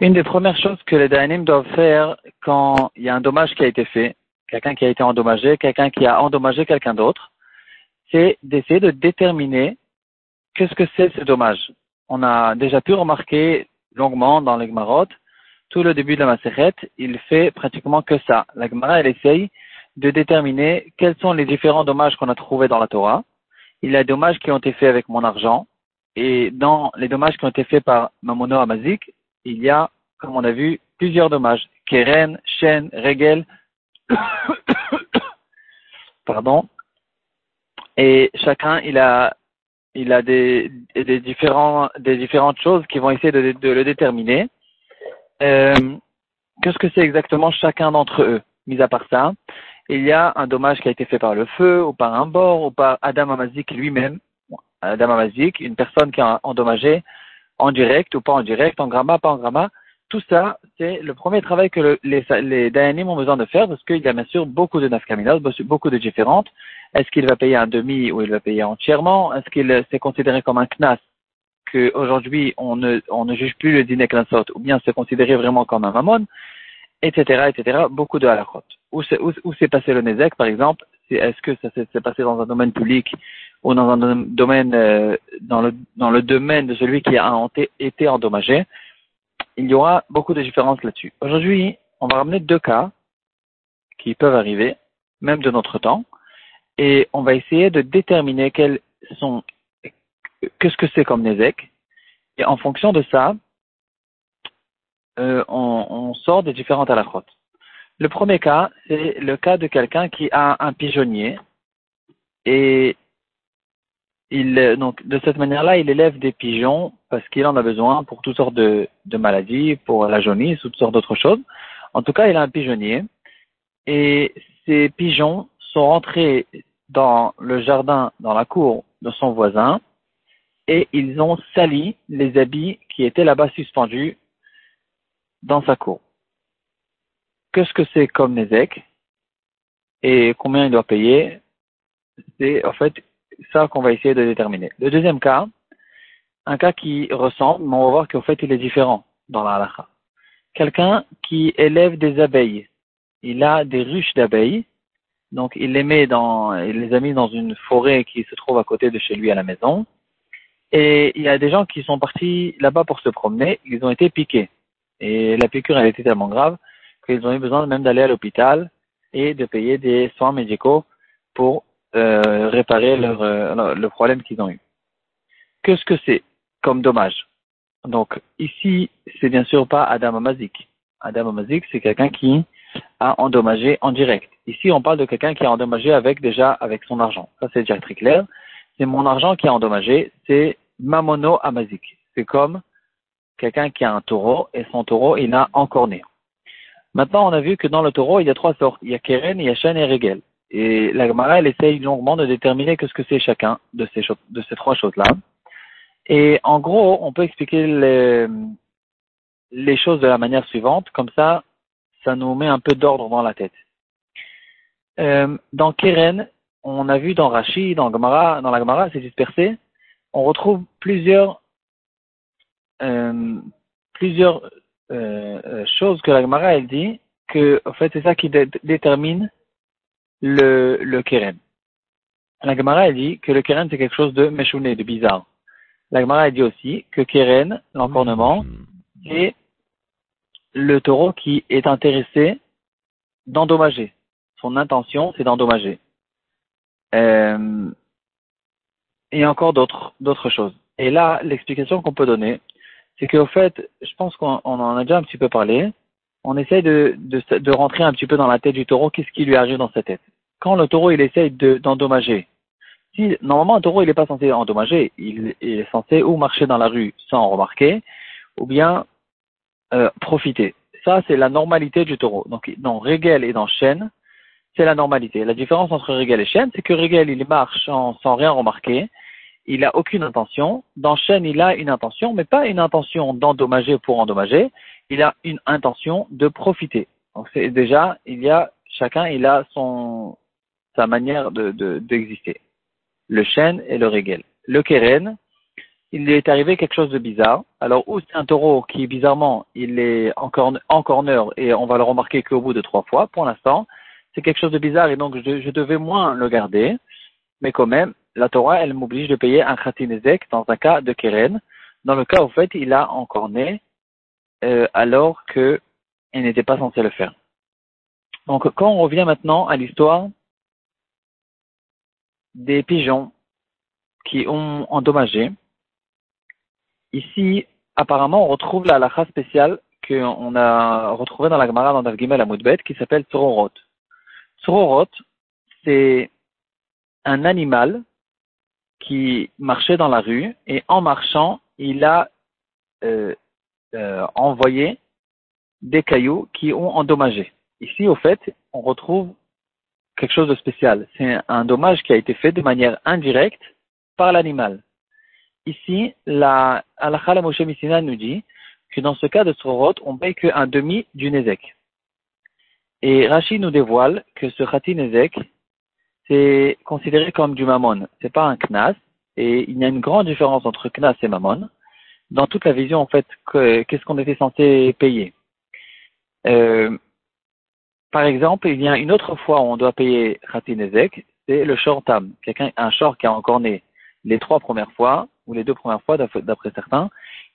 Une des premières choses que les Dayanim doivent faire quand il y a un dommage qui a été fait, quelqu'un qui a été endommagé, quelqu'un qui a endommagé quelqu'un d'autre, c'est d'essayer de déterminer qu'est-ce que c'est ce dommage. On a déjà pu remarquer longuement dans les Gmarot, tout le début de la Maseret, il fait pratiquement que ça. La Gemara, elle essaye de déterminer quels sont les différents dommages qu'on a trouvés dans la Torah. Il y a des dommages qui ont été faits avec mon argent, et dans les dommages qui ont été faits par Mamono Amazik, il y a, comme on a vu, plusieurs dommages. Keren, Shen, Regel, pardon. Et chacun, il a, il a des, des, différents, des différentes choses qui vont essayer de, de le déterminer. Euh, Qu'est-ce que c'est exactement chacun d'entre eux Mis à part ça, il y a un dommage qui a été fait par le feu, ou par un bord, ou par Adam Amazik lui-même, Adam Amazik, une personne qui a endommagé en direct ou pas en direct, en gramma, pas en gramma. Tout ça, c'est le premier travail que les, les Dayanim ont besoin de faire parce qu'il y a bien sûr beaucoup de nafkaminas, beaucoup de différentes. Est-ce qu'il va payer un demi ou il va payer entièrement? Est-ce qu'il c'est considéré comme un knas qu'aujourd'hui on ne, on ne juge plus le dîner knassot ou bien c'est considéré vraiment comme un mammon etc., etc., beaucoup de halachot. Où s'est passé le nezek, par exemple, est-ce que ça s'est passé dans un domaine public ou dans un domaine, euh, dans, le, dans le domaine de celui qui a été endommagé Il y aura beaucoup de différences là-dessus. Aujourd'hui, on va ramener deux cas qui peuvent arriver, même de notre temps, et on va essayer de déterminer quels sont, qu'est-ce que c'est comme nezek, et en fonction de ça, euh, on, on, sort des différentes halakhot. Le premier cas, c'est le cas de quelqu'un qui a un pigeonnier et il, donc, de cette manière-là, il élève des pigeons parce qu'il en a besoin pour toutes sortes de, maladies, pour la jaunisse, toutes sortes d'autres choses. En tout cas, il a un pigeonnier et ces pigeons sont rentrés dans le jardin, dans la cour de son voisin et ils ont sali les habits qui étaient là-bas suspendus dans sa cour. Qu'est-ce que c'est comme Nezek et combien il doit payer? C'est en fait ça qu'on va essayer de déterminer. Le deuxième cas, un cas qui ressemble, mais on va voir qu'en fait il est différent dans la halakha. Quelqu'un qui élève des abeilles. Il a des ruches d'abeilles, donc il les met dans, il les a mis dans une forêt qui se trouve à côté de chez lui à la maison. Et il y a des gens qui sont partis là-bas pour se promener, ils ont été piqués. Et la piqûre, elle était tellement grave qu'ils ont eu besoin même d'aller à l'hôpital et de payer des soins médicaux pour euh, réparer leur, euh, le problème qu'ils ont eu. Qu'est-ce que c'est comme dommage? Donc ici, c'est bien sûr pas Adam Amazik. Adam Amazik, c'est quelqu'un qui a endommagé en direct. Ici, on parle de quelqu'un qui a endommagé avec déjà avec son argent. Ça, c'est déjà très clair. C'est mon argent qui a endommagé. C'est Mamono Amazik. C'est comme quelqu'un qui a un taureau et son taureau, il a encore né. Maintenant, on a vu que dans le taureau, il y a trois sortes. Il y a Keren, il y a Shen et Regel. Et la Gemara, elle essaye longuement de déterminer ce que c'est chacun de ces, trois choses-là. Et en gros, on peut expliquer les, choses de la manière suivante. Comme ça, ça nous met un peu d'ordre dans la tête. Euh, dans Keren, on a vu dans Rashi, dans, dans la Gemara, c'est dispersé, on retrouve plusieurs euh, plusieurs euh, choses que la Gemara elle dit que en fait c'est ça qui détermine le, le keren. La Gemara dit que le keren c'est quelque chose de méchouné, de bizarre. La Gemara dit aussi que keren, l'encornement, c'est le taureau qui est intéressé d'endommager. Son intention c'est d'endommager. Euh, et encore d'autres d'autres choses. Et là, l'explication qu'on peut donner, c'est qu'au fait, je pense qu'on en a déjà un petit peu parlé, on essaye de, de, de, rentrer un petit peu dans la tête du taureau, qu'est-ce qui lui arrive dans sa tête. Quand le taureau, il essaye d'endommager, si, normalement, un taureau, il n'est pas censé endommager, il, est censé ou marcher dans la rue sans remarquer, ou bien euh, profiter. Ça, c'est la normalité du taureau. Donc, dans Régel et dans Chêne, c'est la normalité. La différence entre Régel et Chêne, c'est que Régel, il marche sans, rien remarquer, il n'a aucune intention. Dans Chêne, il a une intention, mais pas une intention d'endommager pour endommager. Il a une intention de profiter. Donc c'est déjà, il y a chacun, il a son sa manière de d'exister. le chêne et le régel. Le keren, il lui est arrivé quelque chose de bizarre. Alors, ou c'est un taureau qui, bizarrement, il est encore en corner et on va le remarquer qu'au bout de trois fois, pour l'instant, c'est quelque chose de bizarre et donc je, devais moins le garder. Mais quand même, la Torah, elle m'oblige de payer un khatinezek dans un cas de keren, dans le cas où, en fait, il a encore né euh, alors qu'il n'était pas censé le faire. Donc, quand on revient maintenant à l'histoire des pigeons qui ont endommagé, ici, apparemment, on retrouve la halakha spéciale qu'on a retrouvée dans la Gemara dans Dav Gimel à qui s'appelle Tsororot. Tsororot, c'est un animal qui marchait dans la rue et en marchant, il a euh, euh, envoyé des cailloux qui ont endommagé. Ici, au fait, on retrouve quelque chose de spécial. C'est un dommage qui a été fait de manière indirecte par l'animal. Ici, la Alakha Moshe Missina nous dit que dans ce cas de Srorot, on paye qu'un demi du Nezek. Et Rachid nous dévoile que ce Khati Nezek, c'est considéré comme du Mammon. C'est pas un Knas. Et il y a une grande différence entre Knas et Mammon. Dans toute la vision, en fait, qu'est-ce qu'on était censé payer? Euh, par exemple, il y a une autre fois où on doit payer Khatinezek, c'est le shortam. Quelqu'un, un short qui a encore né les trois premières fois, ou les deux premières fois d'après certains,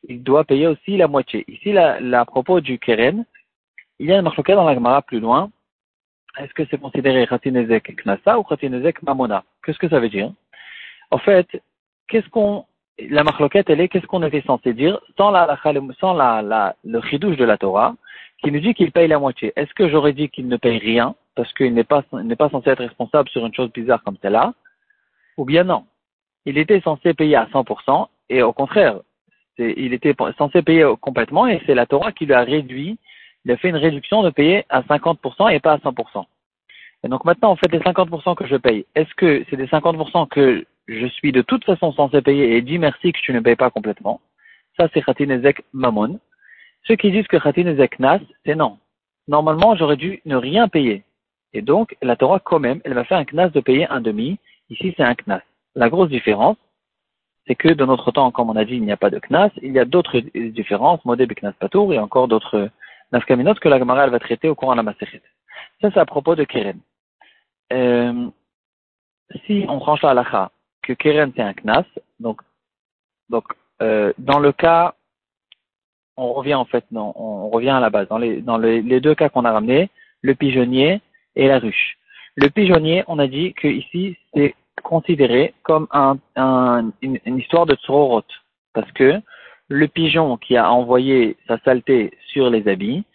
il doit payer aussi la moitié. Ici, à propos du keren, il y a un marloquet dans la Gemara plus loin. Est-ce que c'est considéré Khatinezek Knasa ou Khatinezek Mamona? Qu'est-ce que ça veut dire? En fait, qu'est-ce qu'on, la marloquette, elle est, qu'est-ce qu'on était censé dire sans la, sans la, le chidouche de la Torah qui nous dit qu'il paye la moitié. Est-ce que j'aurais dit qu'il ne paye rien parce qu'il n'est pas, n'est pas censé être responsable sur une chose bizarre comme celle-là Ou bien non Il était censé payer à 100% et au contraire, il était censé payer complètement et c'est la Torah qui lui a réduit, il a fait une réduction de payer à 50% et pas à 100%. Et donc maintenant, en fait, les 50% que je paye, est-ce que c'est des 50% que je suis de toute façon censé payer et dit merci que tu ne payes pas complètement Ça, c'est Khatinezek Mamon. Ceux qui disent que Khatin est Knas, c'est non. Normalement, j'aurais dû ne rien payer. Et donc, la Torah, quand même, elle m'a fait un Knas de payer un demi. Ici, c'est un Knas. La grosse différence, c'est que de notre temps, comme on a dit, il n'y a pas de Knas. Il y a d'autres différences, Modeb et Knas Patour, et encore d'autres Nafkaminot que la Gemara, va traiter au courant de la Masechet. Ça, c'est à propos de Keren. Euh, si on tranche la halakha que Keren, c'est un Knas, donc, donc euh, dans le cas on revient en fait, non, on revient à la base. Dans les, dans les, deux cas qu'on a ramenés, le pigeonnier et la ruche. Le pigeonnier, on a dit que ici c'est considéré comme un, une, histoire de tsorot, parce que le pigeon qui a envoyé sa saleté sur les habits,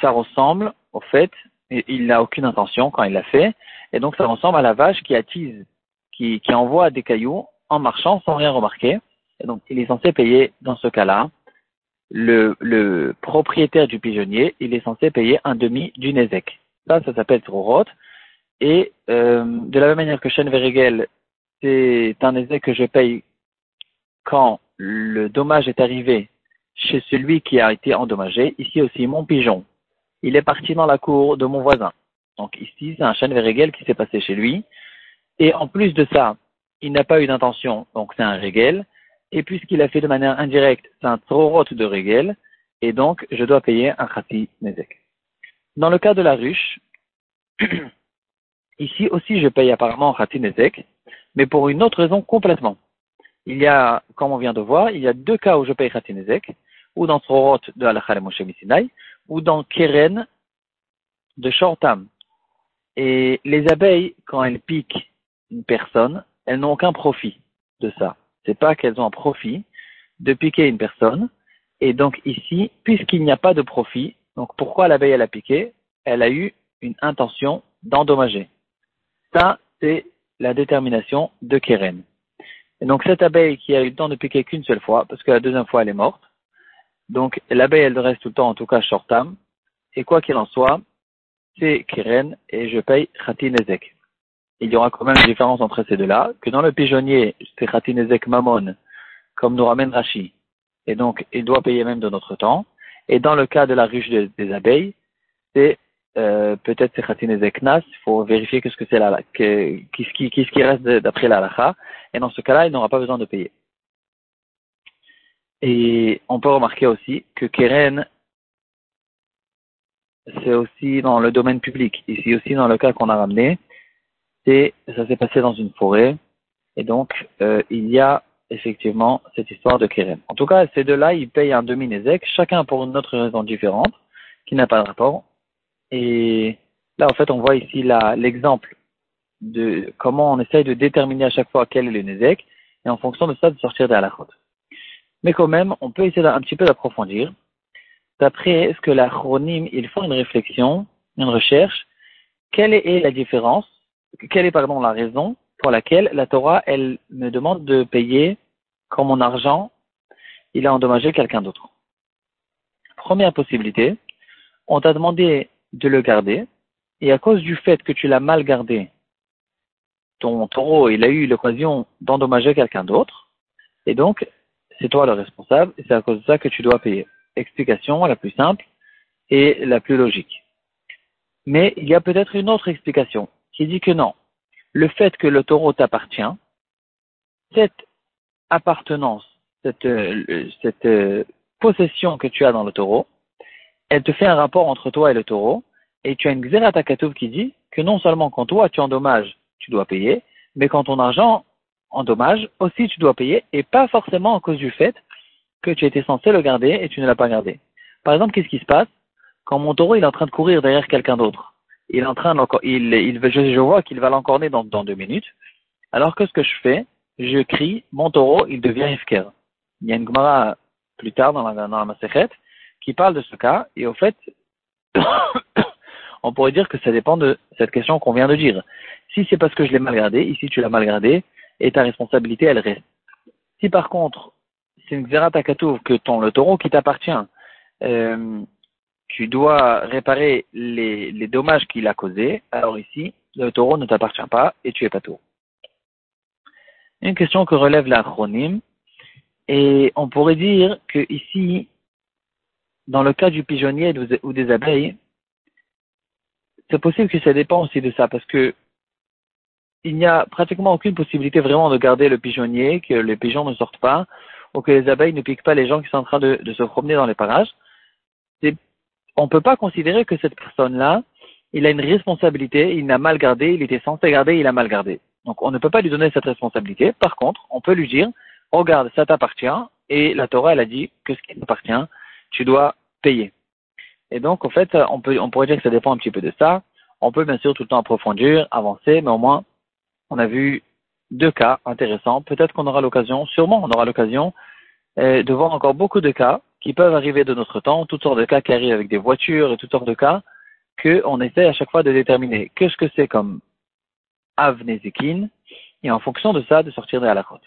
ça ressemble au fait, il n'a aucune intention quand il l'a fait, et donc ça ressemble à la vache qui attise, qui, envoie des cailloux en marchant sans rien remarquer, donc il est censé payer dans ce cas-là le, propriétaire du pigeonnier, il est censé payer un demi du Nezek. Ça, ça s'appelle Trorot. Et euh, de la même manière que Shen Verigel, c'est un Nezek que je paye quand le dommage est arrivé chez celui qui a été endommagé. Ici aussi, mon pigeon, il est parti dans la cour de mon voisin. Donc ici, c'est un Shen Verigel qui s'est passé chez lui. Et en plus de ça, il n'a pas eu d'intention, donc c'est un Regel et puisqu'il a fait de manière indirecte, c'est un trorot de régel, et donc je dois payer un khati nezek. Dans le cas de la ruche, ici aussi je paye apparemment un khati nezek, mais pour une autre raison complètement. Il y a, comme on vient de voir, il y a deux cas où je paye khati nezek, ou dans trorot de al Moshe Misinai, ou dans keren de shortam. Et les abeilles, quand elles piquent une personne, elles n'ont aucun profit de ça c'est pas qu'elles ont un profit de piquer une personne. Et donc ici, puisqu'il n'y a pas de profit, donc pourquoi l'abeille elle a piqué? Elle a eu une intention d'endommager. Ça, c'est la détermination de Keren. Et donc cette abeille qui a eu le temps de piquer qu'une seule fois, parce que la deuxième fois elle est morte, donc l'abeille elle reste tout le temps en tout cas shortam, et quoi qu'il en soit, c'est Keren et je paye Khatinezek il y aura quand même une différence entre ces deux-là, que dans le pigeonnier, c'est Khatinezek Mamon, comme nous ramène Rashi, et donc il doit payer même de notre temps, et dans le cas de la ruche des, abeilles, c'est euh, peut-être c'est Khatinezek Nas, il faut vérifier qu'est-ce que c'est là, qu'est-ce qui, qui, reste d'après la et dans ce cas-là, il n'aura pas besoin de payer. Et on peut remarquer aussi que Keren, c'est aussi dans le domaine public. Ici aussi, dans le cas qu'on a ramené, ça s'est passé dans une forêt. Et donc, euh, il y a effectivement cette histoire de Keren. En tout cas, ces deux-là, ils payent un demi-nézek, chacun pour une autre raison différente, qui n'a pas de rapport. Et là, en fait, on voit ici l'exemple de comment on essaye de déterminer à chaque fois quel est le nézek, et en fonction de ça, de sortir de la chôte. Mais quand même, on peut essayer un petit peu d'approfondir. D'après ce que la chronim, ils font une réflexion, une recherche, quelle est la différence, quelle est, pardon, la raison pour laquelle la Torah, elle me demande de payer quand mon argent, il a endommagé quelqu'un d'autre. Première possibilité, on t'a demandé de le garder, et à cause du fait que tu l'as mal gardé, ton taureau, il a eu l'occasion d'endommager quelqu'un d'autre, et donc, c'est toi le responsable, et c'est à cause de ça que tu dois payer. Explication la plus simple et la plus logique. Mais il y a peut-être une autre explication qui dit que non, le fait que le taureau t'appartient, cette appartenance, cette, euh, euh, possession que tu as dans le taureau, elle te fait un rapport entre toi et le taureau, et tu as une xératakatouf qui dit que non seulement quand toi tu endommages, tu dois payer, mais quand ton argent endommage, aussi tu dois payer, et pas forcément à cause du fait que tu étais censé le garder et tu ne l'as pas gardé. Par exemple, qu'est-ce qui se passe? Quand mon taureau est en train de courir derrière quelqu'un d'autre il est en train il, il, je, je vois qu'il va l'encorner dans, dans deux minutes. Alors que ce que je fais, je crie, mon taureau, il devient ifker. Il y a une Gemara plus tard dans la, dans la qui parle de ce cas, et au fait, on pourrait dire que ça dépend de cette question qu'on vient de dire. Si c'est parce que je l'ai mal gardé, ici tu l'as mal gardé, et ta responsabilité, elle reste. Si par contre, c'est une xeratakatouf que ton, le taureau qui t'appartient, euh, tu dois réparer les, les dommages qu'il a causés, alors ici, le taureau ne t'appartient pas et tu es pas tout. Une question que relève l'acronyme, et on pourrait dire que ici, dans le cas du pigeonnier ou des abeilles, c'est possible que ça dépend aussi de ça, parce que il n'y a pratiquement aucune possibilité vraiment de garder le pigeonnier, que les pigeons ne sortent pas, ou que les abeilles ne piquent pas les gens qui sont en train de, de se promener dans les parages on ne peut pas considérer que cette personne-là, il a une responsabilité, il n'a mal gardé, il était censé garder, il a mal gardé. Donc on ne peut pas lui donner cette responsabilité. Par contre, on peut lui dire, regarde, ça t'appartient, et la Torah, elle a dit que ce qui t'appartient, tu dois payer. Et donc, en fait, on, peut, on pourrait dire que ça dépend un petit peu de ça. On peut bien sûr tout le temps approfondir, avancer, mais au moins, on a vu deux cas intéressants. Peut-être qu'on aura l'occasion, sûrement on aura l'occasion euh, de voir encore beaucoup de cas qui peuvent arriver de notre temps, toutes sortes de cas qui arrivent avec des voitures et toutes sortes de cas, qu'on essaie à chaque fois de déterminer qu'est-ce que c'est comme avnezikin, et en fonction de ça, de sortir de la côte.